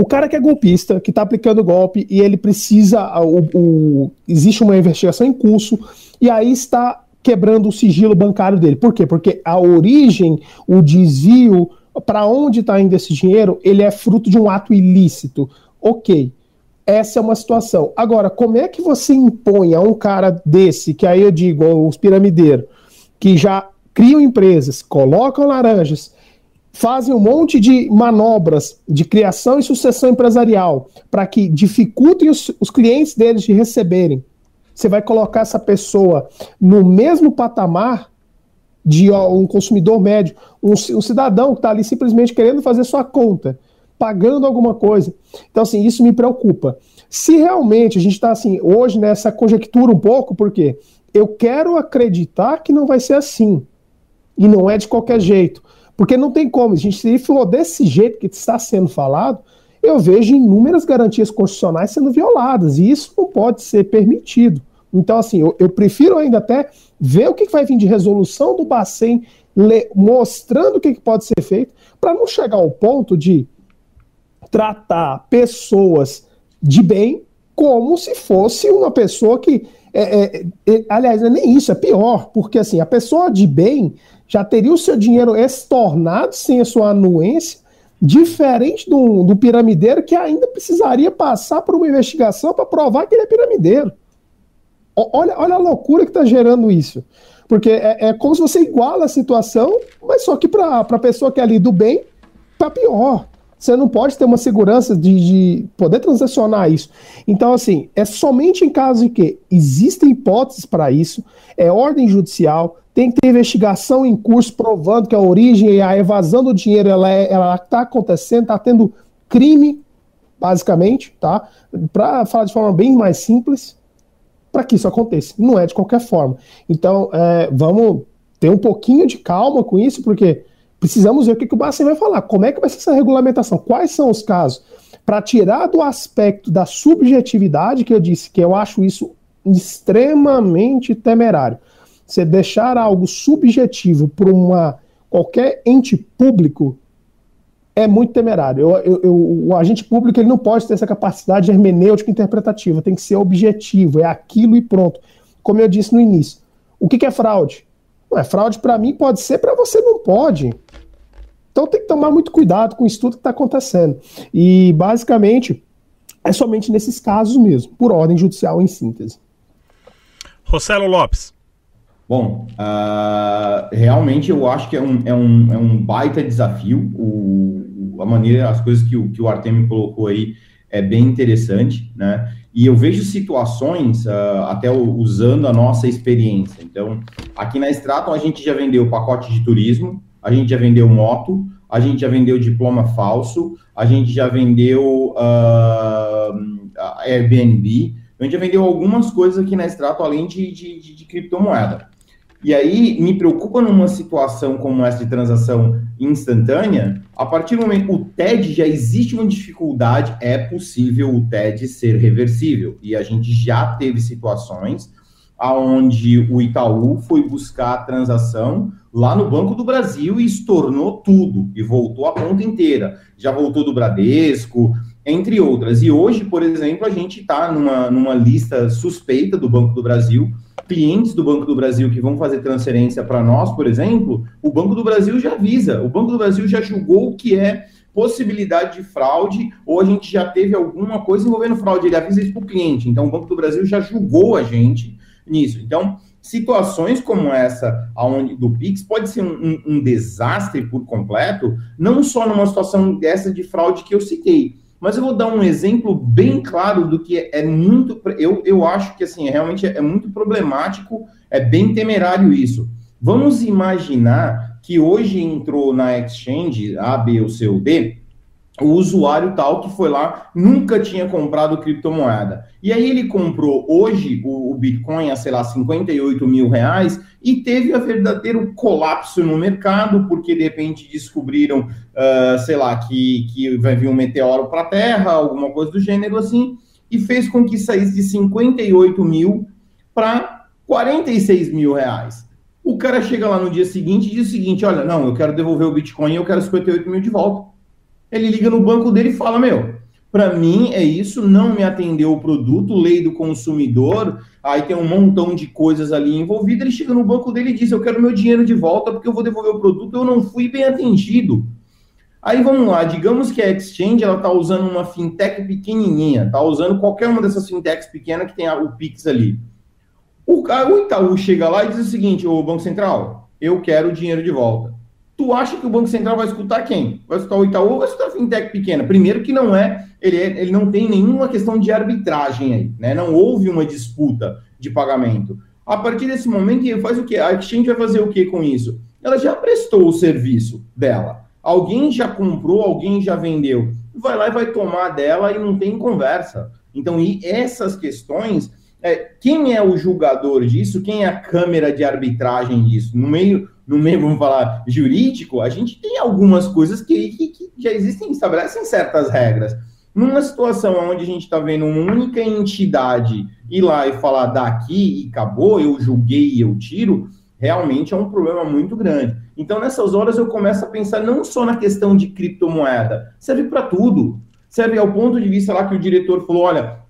o cara que é golpista, que está aplicando golpe e ele precisa. O, o, existe uma investigação em curso e aí está quebrando o sigilo bancário dele. Por quê? Porque a origem, o desvio, para onde está indo esse dinheiro, ele é fruto de um ato ilícito. Ok. Essa é uma situação. Agora, como é que você impõe a um cara desse, que aí eu digo, os piramideiros, que já criam empresas, colocam laranjas, fazem um monte de manobras de criação e sucessão empresarial para que dificultem os, os, clientes deles de receberem. Você vai colocar essa pessoa no mesmo patamar de ó, um consumidor médio, um, um cidadão que está ali simplesmente querendo fazer sua conta, pagando alguma coisa. Então, assim, isso me preocupa. Se realmente a gente está assim, hoje nessa conjectura um pouco, porque eu quero acreditar que não vai ser assim. E não é de qualquer jeito. Porque não tem como. A gente, se for desse jeito que está sendo falado, eu vejo inúmeras garantias constitucionais sendo violadas, e isso não pode ser permitido. Então, assim, eu, eu prefiro ainda até ver o que, vai vir de resolução do Bacen, mostrando o que pode ser feito, para não chegar ao ponto de tratar pessoas de bem como se fosse uma pessoa que. É, é, é, aliás, é nem isso, é pior, porque assim, a pessoa de bem já teria o seu dinheiro estornado sem a sua anuência, diferente do, do piramideiro que ainda precisaria passar por uma investigação para provar que ele é piramideiro. Olha, olha a loucura que está gerando isso. Porque é, é, como se você iguala a situação, mas só que para a pessoa que é ali do bem, tá pior. Você não pode ter uma segurança de, de, poder transacionar isso. Então, assim, é somente em caso de que existem hipóteses para isso, é ordem judicial, tem que ter investigação em curso provando que a origem e a evasão do dinheiro ela é, está acontecendo, está tendo crime, basicamente, tá? Para falar de forma bem mais simples, para que isso aconteça. Não é de qualquer forma. Então, é, vamos ter um pouquinho de calma com isso, porque precisamos ver o que, que o Bacen vai falar. Como é que vai ser essa regulamentação? Quais são os casos? Para tirar do aspecto da subjetividade, que eu disse que eu acho isso extremamente temerário você deixar algo subjetivo para uma qualquer ente público é muito temerário. Eu, eu, eu, o agente público ele não pode ter essa capacidade hermenêutica interpretativa, tem que ser objetivo, é aquilo e pronto. Como eu disse no início. O que, que é fraude? Não é fraude para mim, pode ser, para você não pode. Então tem que tomar muito cuidado com isso tudo que está acontecendo. E basicamente é somente nesses casos mesmo, por ordem judicial em síntese. Rossello Lopes. Bom, uh, realmente eu acho que é um, é um, é um baita desafio. O, a maneira, as coisas que o, que o Artemio colocou aí é bem interessante, né? E eu vejo situações, uh, até usando a nossa experiência. Então, aqui na Straton a gente já vendeu pacote de turismo, a gente já vendeu moto, a gente já vendeu diploma falso, a gente já vendeu uh, Airbnb, a gente já vendeu algumas coisas aqui na Strato, além de, de, de, de criptomoeda. E aí me preocupa numa situação como essa de transação instantânea, a partir do momento o TED já existe uma dificuldade, é possível o TED ser reversível. E a gente já teve situações aonde o Itaú foi buscar a transação lá no Banco do Brasil e estornou tudo e voltou a conta inteira. Já voltou do Bradesco, entre outras. E hoje, por exemplo, a gente está numa, numa lista suspeita do Banco do Brasil clientes do Banco do Brasil que vão fazer transferência para nós, por exemplo, o Banco do Brasil já avisa, o Banco do Brasil já julgou o que é possibilidade de fraude, ou a gente já teve alguma coisa envolvendo fraude, ele avisa isso para o cliente. Então, o Banco do Brasil já julgou a gente nisso. Então, situações como essa aonde, do Pix pode ser um, um, um desastre por completo, não só numa situação dessa de fraude que eu citei, mas eu vou dar um exemplo bem claro do que é muito. Eu, eu acho que assim, realmente é muito problemático, é bem temerário isso. Vamos imaginar que hoje entrou na exchange A, B ou C ou D o usuário tal que foi lá, nunca tinha comprado criptomoeda. E aí ele comprou hoje o, o, Bitcoin a, sei lá, 58 mil reais e teve um verdadeiro colapso no mercado, porque de repente descobriram, uh, sei lá, que, que vai vir um meteoro para a Terra, alguma coisa do gênero assim, e fez com que saísse de 58 mil para 46 mil reais. O cara chega lá no dia seguinte e diz o seguinte: olha, não, eu quero devolver o Bitcoin eu quero 58 mil de volta. Ele liga no banco dele e fala: Meu, para mim é isso, não me atendeu o produto, lei do consumidor, aí tem um montão de coisas ali envolvidas. Ele chega no banco dele e diz: Eu quero meu dinheiro de volta porque eu vou devolver o produto, eu não fui bem atendido. Aí vamos lá, digamos que a Exchange ela está usando uma fintech pequenininha, está usando qualquer uma dessas fintechs pequenas que tem o Pix ali. O, o Itaú chega lá e diz o seguinte: Ô Banco Central, eu quero o dinheiro de volta tu acha que o Banco Central vai escutar quem? Vai escutar o Itaú ou vai escutar a fintech pequena? Primeiro que não é, ele, é, ele não tem nenhuma questão de arbitragem aí, né? Não houve uma disputa de pagamento. A partir desse momento, ele faz o quê? A Exchange vai fazer o quê com isso? Ela já prestou o serviço dela. Alguém já comprou, alguém já vendeu. Vai lá e vai tomar dela e não tem conversa. Então, e essas questões, é, quem é o julgador disso? Quem é a câmera de arbitragem disso? No meio no meio, vamos falar, jurídico, a gente tem algumas coisas que, que, que já existem, estabelecem certas regras. Numa situação onde a gente está vendo uma única entidade ir lá e falar daqui e acabou, eu julguei e eu tiro, realmente é um problema muito grande. Então, nessas horas, eu começo a pensar não só na questão de criptomoeda, serve para tudo. Serve ao ponto de vista lá que o diretor falou: olha,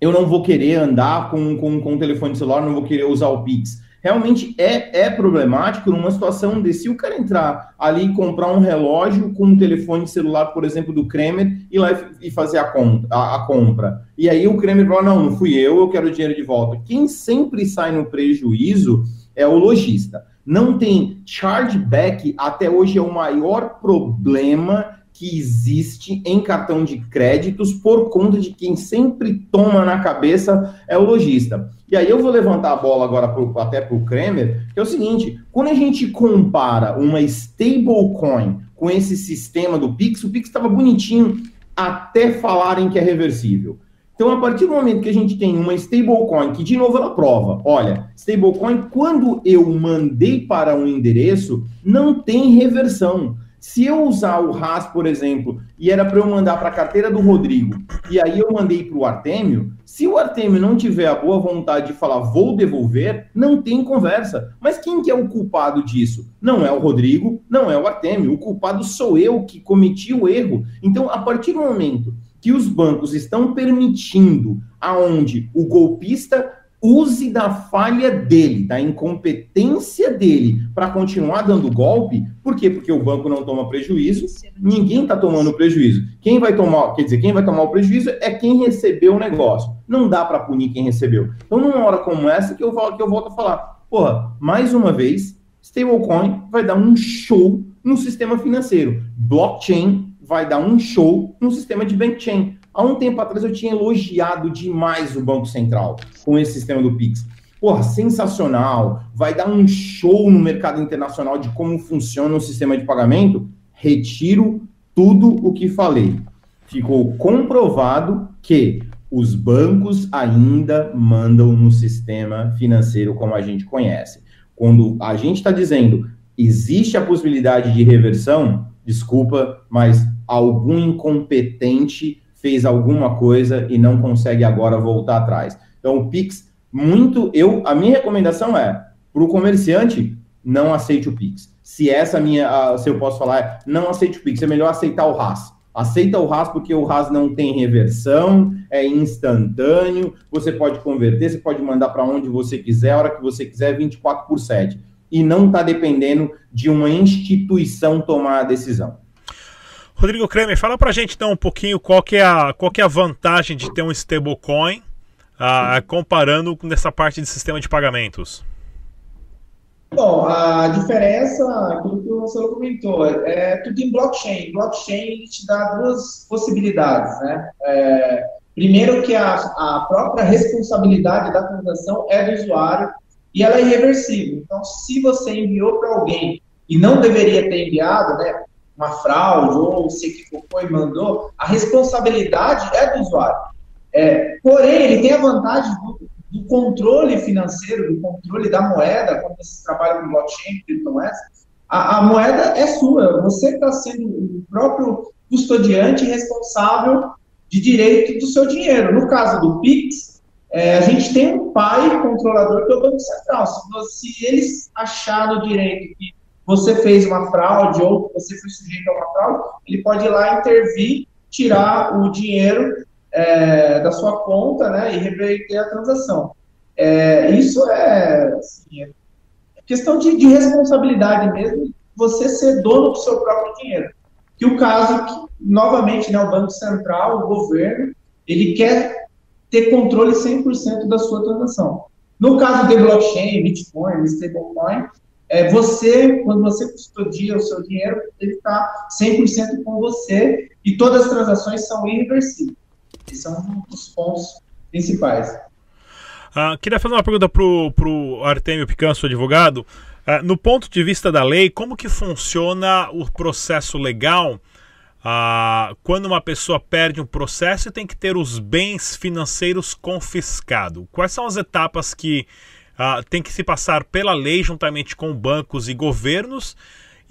eu não vou querer andar com, com, com telefone celular, não vou querer usar o Pix realmente é, é problemático numa situação de se o cara entrar ali e comprar um relógio com um telefone celular, por exemplo, do Kremer, e lá e fazer a, a, a compra. E aí o Kremer fala, não, não fui eu, eu quero o dinheiro de volta. Quem sempre sai no prejuízo é o lojista. Não tem chargeback, até hoje é o maior problema que existe em cartão de créditos por conta de quem sempre toma na cabeça é o lojista. E aí eu vou levantar a bola agora pro, até para o Kremer, que é o seguinte, quando a gente compara uma stablecoin com esse sistema do Pix, o Pix estava bonitinho até falarem que é reversível. Então, a partir do momento que a gente tem uma stablecoin, que de novo ela prova, olha, stablecoin, quando eu mandei para um endereço, não tem reversão. Se eu usar o RAS, por exemplo, e era para eu mandar para a carteira do Rodrigo, e aí eu mandei para o Artemio, se o Artemio não tiver a boa vontade de falar vou devolver, não tem conversa. Mas quem que é o culpado disso? Não é o Rodrigo, não é o Artemio. O culpado sou eu que cometi o erro. Então, a partir do momento que os bancos estão permitindo aonde o golpista use da falha dele, da incompetência dele para continuar dando golpe. Por quê? Porque o banco não toma prejuízo, ninguém está tomando prejuízo. Quem vai tomar, quer dizer, quem vai tomar o prejuízo é quem recebeu o negócio. Não dá para punir quem recebeu. Então, numa hora como essa que eu, que eu volto a falar, Porra, mais uma vez, stablecoin vai dar um show no sistema financeiro. Blockchain vai dar um show no sistema de bankchain. Há um tempo atrás eu tinha elogiado demais o Banco Central com esse sistema do Pix. Porra, sensacional, vai dar um show no mercado internacional de como funciona o sistema de pagamento. Retiro tudo o que falei. Ficou comprovado que os bancos ainda mandam no sistema financeiro como a gente conhece. Quando a gente está dizendo existe a possibilidade de reversão, desculpa, mas algum incompetente fez alguma coisa e não consegue agora voltar atrás. Então, o Pix, muito. eu A minha recomendação é: para o comerciante, não aceite o Pix. Se essa minha, se eu posso falar, é, não aceite o Pix, é melhor aceitar o RAS. Aceita o RAS porque o RAS não tem reversão, é instantâneo, você pode converter, você pode mandar para onde você quiser, a hora que você quiser, 24 por 7. E não está dependendo de uma instituição tomar a decisão. Rodrigo Kremer, fala para a gente então um pouquinho qual que é a, qual que é a vantagem de ter um stablecoin uh, comparando com essa parte de sistema de pagamentos. Bom, a diferença, aquilo que o Marcelo comentou, é, é tudo em blockchain. Blockchain te dá duas possibilidades, né? É, primeiro que a, a própria responsabilidade da transação é do usuário e ela é irreversível. Então, se você enviou para alguém e não deveria ter enviado, né? Uma fraude ou se equivocou e mandou, a responsabilidade é do usuário. É, porém, ele tem a vantagem do, do controle financeiro, do controle da moeda, quando você trabalha com blockchain, criptomoedas, a, a moeda é sua, você está sendo o próprio custodiante responsável de direito do seu dinheiro. No caso do PIX, é, a gente tem um pai controlador que é o Banco Central. Se, se eles acharem no direito que você fez uma fraude ou você foi sujeito a uma fraude, ele pode ir lá intervir, tirar o dinheiro é, da sua conta né, e reverter a transação. É, isso é, assim, é questão de, de, responsabilidade mesmo, você ser dono do seu próprio dinheiro. Que o caso, que, novamente, né, o Banco Central, o governo, ele quer ter controle 100% da sua transação. No caso de blockchain, Bitcoin, stablecoin, é, você, quando você custodia o seu dinheiro, ele está 100% com você e todas as transações são irreversíveis. Esses são os pontos principais. Uh, queria fazer uma pergunta para o Artemio Picanso, advogado. Uh, no ponto de vista da lei, como que funciona o processo legal uh, quando uma pessoa perde um processo e tem que ter os bens financeiros confiscados? Quais são as etapas que uh, tem que se passar pela lei juntamente com bancos e governos?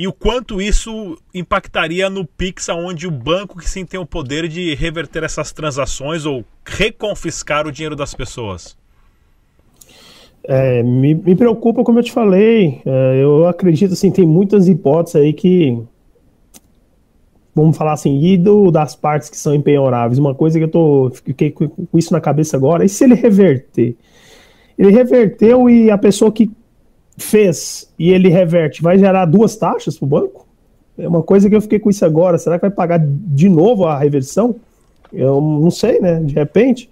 e o quanto isso impactaria no Pix, onde o banco que sim tem o poder de reverter essas transações ou reconfiscar o dinheiro das pessoas? É, me, me, preocupa, como eu te falei, é, eu acredito assim, tem muitas hipóteses aí que vamos falar assim, e das partes que são empenhoráveis, uma coisa que eu tô fiquei com isso na cabeça agora, e se ele reverter? Ele reverteu e a pessoa que fez e ele reverte, vai gerar duas taxas para o banco? É uma coisa que eu fiquei com isso agora. Será que vai pagar de novo a reversão? Eu não sei, né? De repente.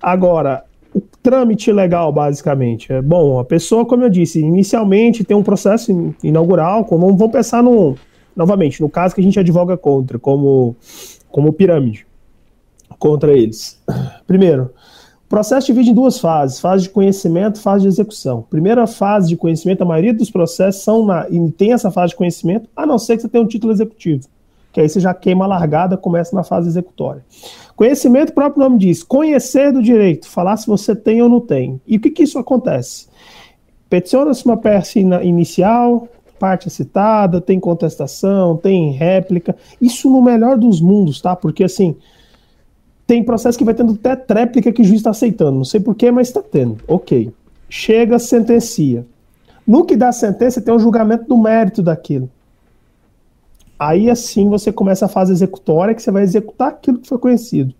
Agora, o trâmite legal, basicamente. É bom, a pessoa, como eu disse, inicialmente tem um processo inaugural. Como, vamos pensar no. Novamente, no caso que a gente advoga contra, como, como pirâmide contra eles. Primeiro, processo divide em duas fases: fase de conhecimento, fase de execução. Primeira fase de conhecimento, a maioria dos processos são na, essa fase de conhecimento, a não ser que você tenha um título executivo, que aí você já queima a largada, começa na fase executória. Conhecimento, o próprio nome diz, conhecer do direito, falar se você tem ou não tem. E o que, que isso acontece? Peticiona-se uma peça inicial, parte citada, tem contestação, tem réplica. Isso no melhor dos mundos, tá? Porque assim tem processo que vai tendo até tréplica que o juiz está aceitando. Não sei porquê, mas está tendo. Ok. Chega, sentencia. No que dá a sentença, tem um julgamento do mérito daquilo. Aí assim você começa a fase executória, que você vai executar aquilo que foi conhecido.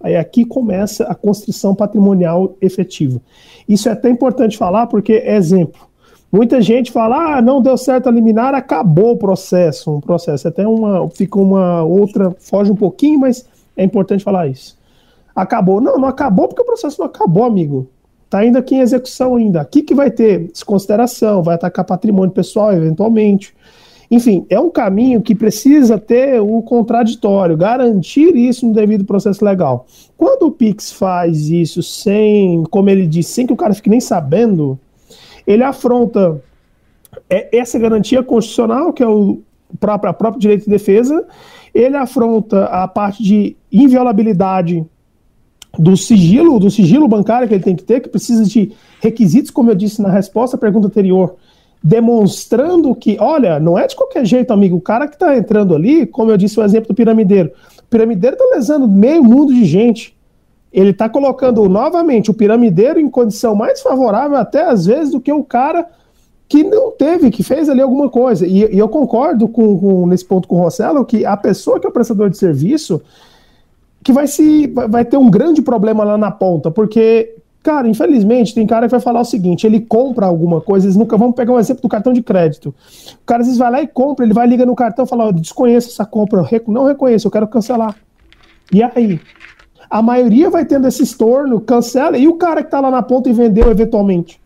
Aí aqui começa a constrição patrimonial efetiva. Isso é até importante falar, porque, exemplo, muita gente fala, ah, não deu certo a liminar, acabou o processo. Um processo até uma, fica uma outra, foge um pouquinho, mas é importante falar isso. Acabou. Não, não acabou porque o processo não acabou, amigo. Está ainda aqui em execução ainda. Aqui que vai ter desconsideração, vai atacar patrimônio pessoal eventualmente. Enfim, é um caminho que precisa ter o contraditório, garantir isso no devido processo legal. Quando o Pix faz isso sem, como ele disse, sem que o cara fique nem sabendo, ele afronta é, essa garantia constitucional, que é o próprio, próprio direito de defesa, ele afronta a parte de inviolabilidade do sigilo, do sigilo bancário que ele tem que ter, que precisa de requisitos, como eu disse na resposta à pergunta anterior, demonstrando que, olha, não é de qualquer jeito, amigo, o cara que está entrando ali, como eu disse o exemplo do piramideiro, o piramideiro está lesando meio mundo de gente. Ele está colocando novamente o piramideiro em condição mais favorável, até às vezes, do que o cara que não teve, que fez ali alguma coisa. E, e eu concordo com, com, nesse ponto com o Rossello que a pessoa que é o prestador de serviço que vai se vai ter um grande problema lá na ponta, porque Cara, infelizmente, tem cara que vai falar o seguinte: ele compra alguma coisa, eles nunca. Vamos pegar um exemplo do cartão de crédito. O cara às vezes vai lá e compra, ele vai liga no cartão fala: oh, desconheço essa compra, não reconheço, eu quero cancelar. E aí? A maioria vai tendo esse estorno, cancela, e o cara que tá lá na ponta e vendeu eventualmente.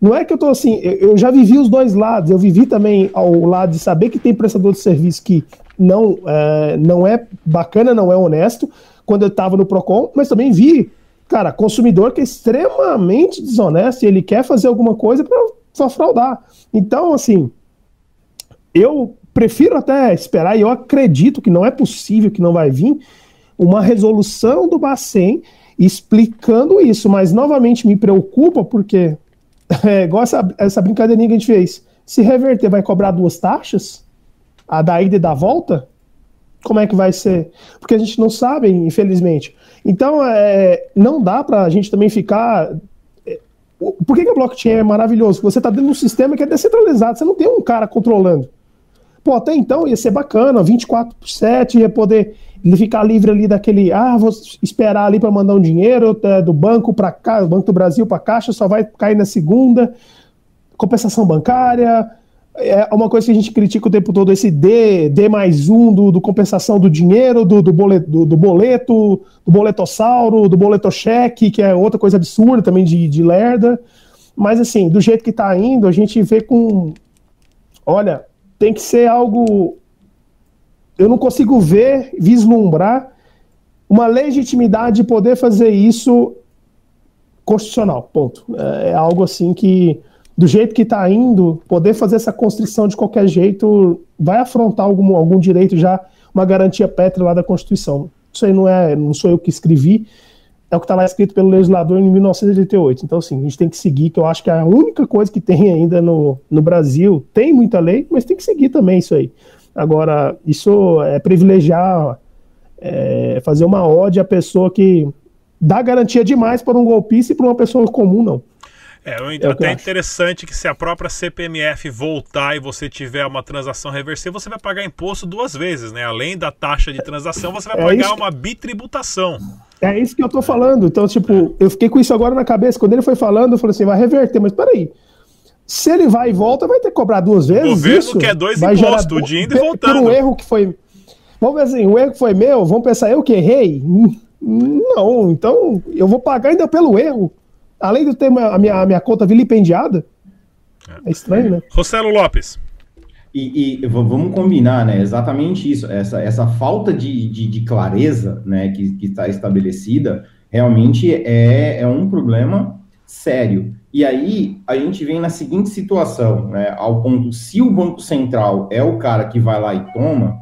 Não é que eu tô assim, eu já vivi os dois lados, eu vivi também ao lado de saber que tem prestador de serviço que não é, não é bacana, não é honesto, quando eu estava no PROCON, mas também vi cara, consumidor que é extremamente desonesto e ele quer fazer alguma coisa para fraudar. Então, assim, eu prefiro até esperar, e eu acredito que não é possível que não vai vir uma resolução do Bacen explicando isso, mas novamente me preocupa porque é igual essa, essa brincadeirinha que a gente fez. Se reverter, vai cobrar duas taxas? A da ida e da volta? Como é que vai ser? Porque a gente não sabe, infelizmente. Então, é, não dá para a gente também ficar. É, por que, que blockchain é maravilhoso? Você está dentro de um sistema que é descentralizado, você não tem um cara controlando. Pô, até então ia ser bacana, 24 por 7, ia poder ficar livre ali daquele, ah, vou esperar ali para mandar um dinheiro é, do banco para cá, Banco do Brasil para a Caixa, só vai cair na segunda, compensação bancária, é uma coisa que a gente critica o tempo todo, esse D, D mais um do, do compensação do dinheiro, do, do, boleto, do, do boleto, do boletossauro, do boletocheque, que é outra coisa absurda também de, de lerda. Mas assim, do jeito que está indo, a gente vê com. Olha, tem que ser algo. Eu não consigo ver, vislumbrar uma legitimidade de poder fazer isso constitucional. Ponto. É, é algo assim que do jeito que está indo, poder fazer essa constrição de qualquer jeito vai afrontar algum, algum direito já, uma garantia pétrea lá da Constituição. Isso aí não é, não sou eu que escrevi, é o que está lá escrito pelo legislador em 1988. Então, assim, a gente tem que seguir, que eu acho que é a única coisa que tem ainda no, no Brasil. Tem muita lei, mas tem que seguir também isso aí. Agora, isso é privilegiar, é, fazer uma ode à pessoa que dá garantia demais para um golpista e para uma pessoa comum, não. É, é até interessante que se a própria CPMF voltar e você tiver uma transação reversível, você vai pagar imposto duas vezes, né? Além da taxa de transação, você vai é pagar isso... uma bitributação. É isso que eu tô falando. Então, tipo, eu fiquei com isso agora na cabeça. Quando ele foi falando, eu falei assim, vai reverter, mas peraí. Se ele vai e volta, vai ter que cobrar duas vezes. O governo isso? quer dois vai impostos, gerar... o de indo e voltando. Um erro que foi. Vamos ver assim, o erro que foi meu, vamos pensar, eu que errei? Não, então eu vou pagar ainda pelo erro além de ter a minha, a minha conta vilipendiada, é estranho, né? Rossello Lopes. E, e, vamos combinar, né? Exatamente isso. Essa, essa falta de, de, de clareza né, que está estabelecida realmente é, é um problema sério. E aí a gente vem na seguinte situação, né? Ao ponto, se o Banco Central é o cara que vai lá e toma,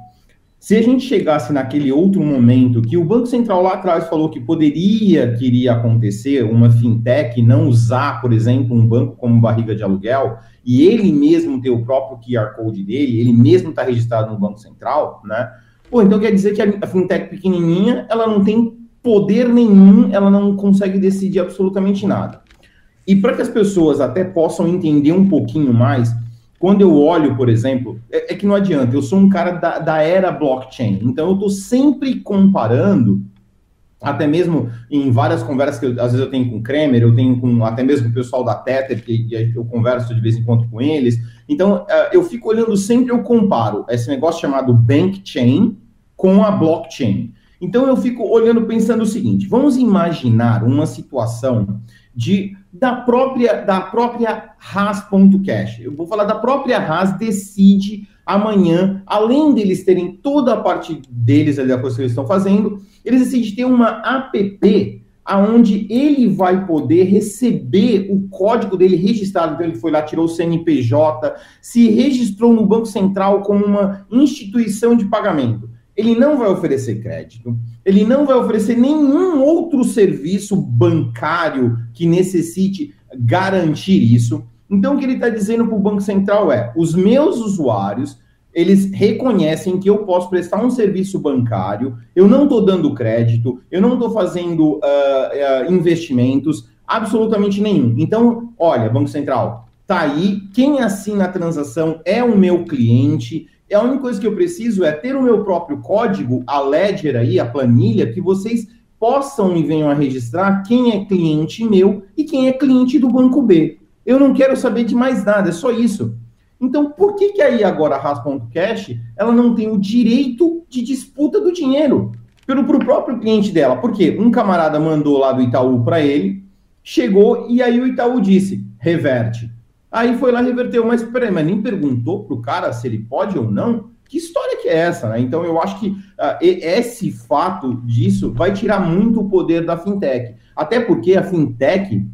se a gente chegasse naquele outro momento que o Banco Central lá atrás falou que poderia, que iria acontecer, uma fintech não usar, por exemplo, um banco como barriga de aluguel, e ele mesmo ter o próprio QR Code dele, ele mesmo está registrado no Banco Central, né? Pô, então quer dizer que a fintech pequenininha, ela não tem poder nenhum, ela não consegue decidir absolutamente nada. E para que as pessoas até possam entender um pouquinho mais, quando eu olho, por exemplo, é, é que não adianta, eu sou um cara da, da era blockchain, então eu estou sempre comparando, até mesmo em várias conversas que eu, às vezes eu tenho com o Kremer, eu tenho com até mesmo o pessoal da Tether, que, que eu converso de vez em quando com eles. Então, uh, eu fico olhando sempre, eu comparo esse negócio chamado Bank Chain com a blockchain. Então eu fico olhando pensando o seguinte: vamos imaginar uma situação de da própria da própria Haas.cash. Eu vou falar da própria Haas decide amanhã, além deles terem toda a parte deles ali da coisa que eles estão fazendo, eles decidem ter uma app aonde ele vai poder receber o código dele registrado. Então ele foi lá, tirou o CNPJ, se registrou no Banco Central como uma instituição de pagamento. Ele não vai oferecer crédito, ele não vai oferecer nenhum outro serviço bancário que necessite garantir isso. Então, o que ele está dizendo para o Banco Central é: os meus usuários eles reconhecem que eu posso prestar um serviço bancário, eu não estou dando crédito, eu não estou fazendo uh, uh, investimentos, absolutamente nenhum. Então, olha, Banco Central, tá aí, quem assina a transação é o meu cliente, a única coisa que eu preciso é ter o meu próprio código, a ledger aí, a planilha, que vocês possam e venham a registrar quem é cliente meu e quem é cliente do banco B. Eu não quero saber de mais nada, é só isso. Então, por que, que aí agora a Ras.cash ela não tem o direito de disputa do dinheiro pelo pro próprio cliente dela? Porque um camarada mandou lá do Itaú para ele, chegou e aí o Itaú disse: reverte. Aí foi lá reverteu, mas peraí, mas nem perguntou pro cara se ele pode ou não. Que história que é essa, né? Então eu acho que uh, esse fato disso vai tirar muito o poder da fintech. Até porque a fintech,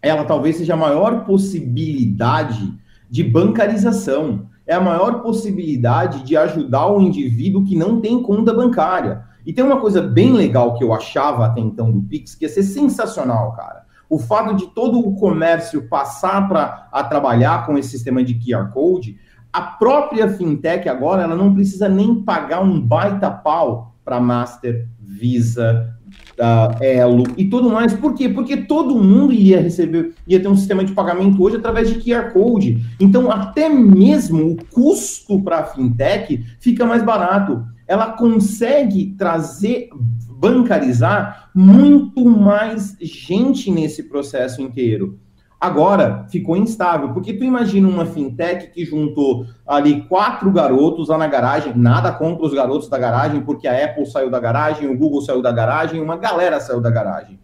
ela talvez seja a maior possibilidade de bancarização. É a maior possibilidade de ajudar o indivíduo que não tem conta bancária. E tem uma coisa bem legal que eu achava até então do Pix, que ia ser sensacional, cara o fato de todo o comércio passar para a trabalhar com esse sistema de QR Code, a própria fintech agora ela não precisa nem pagar um baita pau para Master, Visa, uh, Elo e tudo mais. Por quê? Porque todo mundo ia receber, ia ter um sistema de pagamento hoje através de QR Code. Então, até mesmo o custo para a fintech fica mais barato. Ela consegue trazer bancarizar muito mais gente nesse processo inteiro. Agora ficou instável, porque tu imagina uma fintech que juntou ali quatro garotos lá na garagem, nada contra os garotos da garagem, porque a Apple saiu da garagem, o Google saiu da garagem, uma galera saiu da garagem.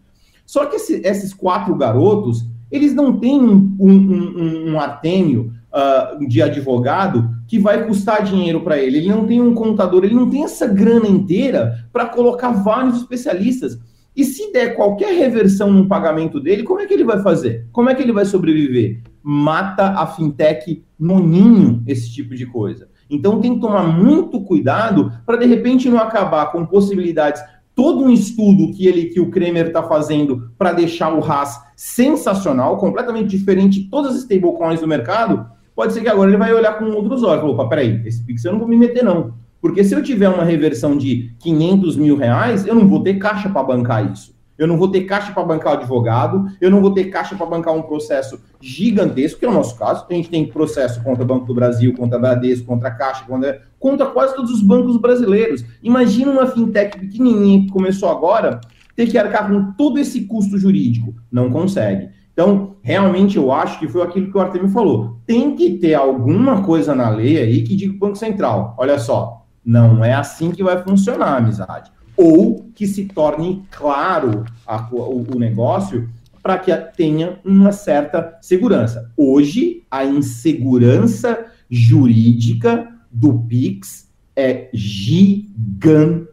Só que esse, esses quatro garotos, eles não têm um, um, um, um artêmio uh, de advogado que vai custar dinheiro para ele. Ele não tem um contador, ele não tem essa grana inteira para colocar vários especialistas. E se der qualquer reversão no pagamento dele, como é que ele vai fazer? Como é que ele vai sobreviver? Mata a fintech no ninho esse tipo de coisa. Então tem que tomar muito cuidado para de repente não acabar com possibilidades todo um estudo que ele que o Kremer está fazendo para deixar o RAS sensacional, completamente diferente de todas as stablecoins do mercado, pode ser que agora ele vai olhar com outros olhos. Opa, peraí, esse Pix eu não vou me meter, não. Porque se eu tiver uma reversão de 500 mil reais, eu não vou ter caixa para bancar isso. Eu não vou ter caixa para bancar o advogado, eu não vou ter caixa para bancar um processo gigantesco, que é o nosso caso. A gente tem processo contra o Banco do Brasil, contra a Bradesco, contra a Caixa, contra, contra quase todos os bancos brasileiros. Imagina uma fintech pequenininha que começou agora ter que arcar com todo esse custo jurídico. Não consegue. Então, realmente, eu acho que foi aquilo que o Artemio falou. Tem que ter alguma coisa na lei aí que diga o Banco Central. Olha só, não é assim que vai funcionar a amizade. Ou que se torne claro a, o, o negócio para que tenha uma certa segurança. Hoje, a insegurança jurídica do PIX é gigantesca.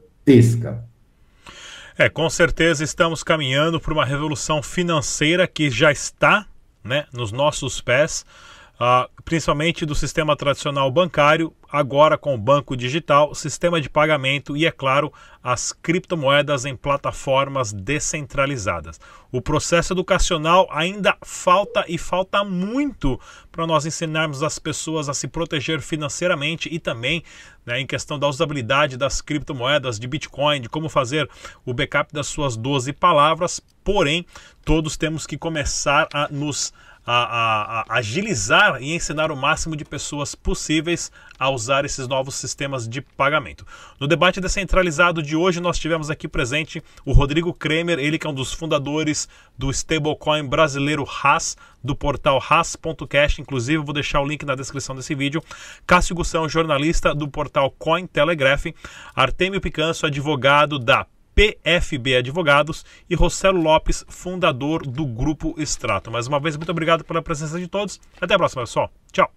É, com certeza estamos caminhando para uma revolução financeira que já está né, nos nossos pés uh, principalmente do sistema tradicional bancário, agora com o banco digital, sistema de pagamento e, é claro, as criptomoedas em plataformas descentralizadas. O processo educacional ainda falta e falta muito para nós ensinarmos as pessoas a se proteger financeiramente e também né, em questão da usabilidade das criptomoedas, de Bitcoin, de como fazer o backup das suas 12 palavras. Porém, todos temos que começar a nos a, a, a agilizar e ensinar o máximo de pessoas possíveis a usar esses novos sistemas de pagamento. No debate descentralizado de hoje, nós tivemos aqui presente o Rodrigo Kremer, ele que é um dos fundadores do stablecoin brasileiro Haas, do portal Haas.cash. Inclusive, vou deixar o link na descrição desse vídeo. Cássio Gussão, jornalista do portal Cointelegraph. Artemio Picanso, advogado da PFB Advogados e Rossello Lopes, fundador do Grupo Extrato. Mais uma vez, muito obrigado pela presença de todos. Até a próxima, pessoal. Tchau.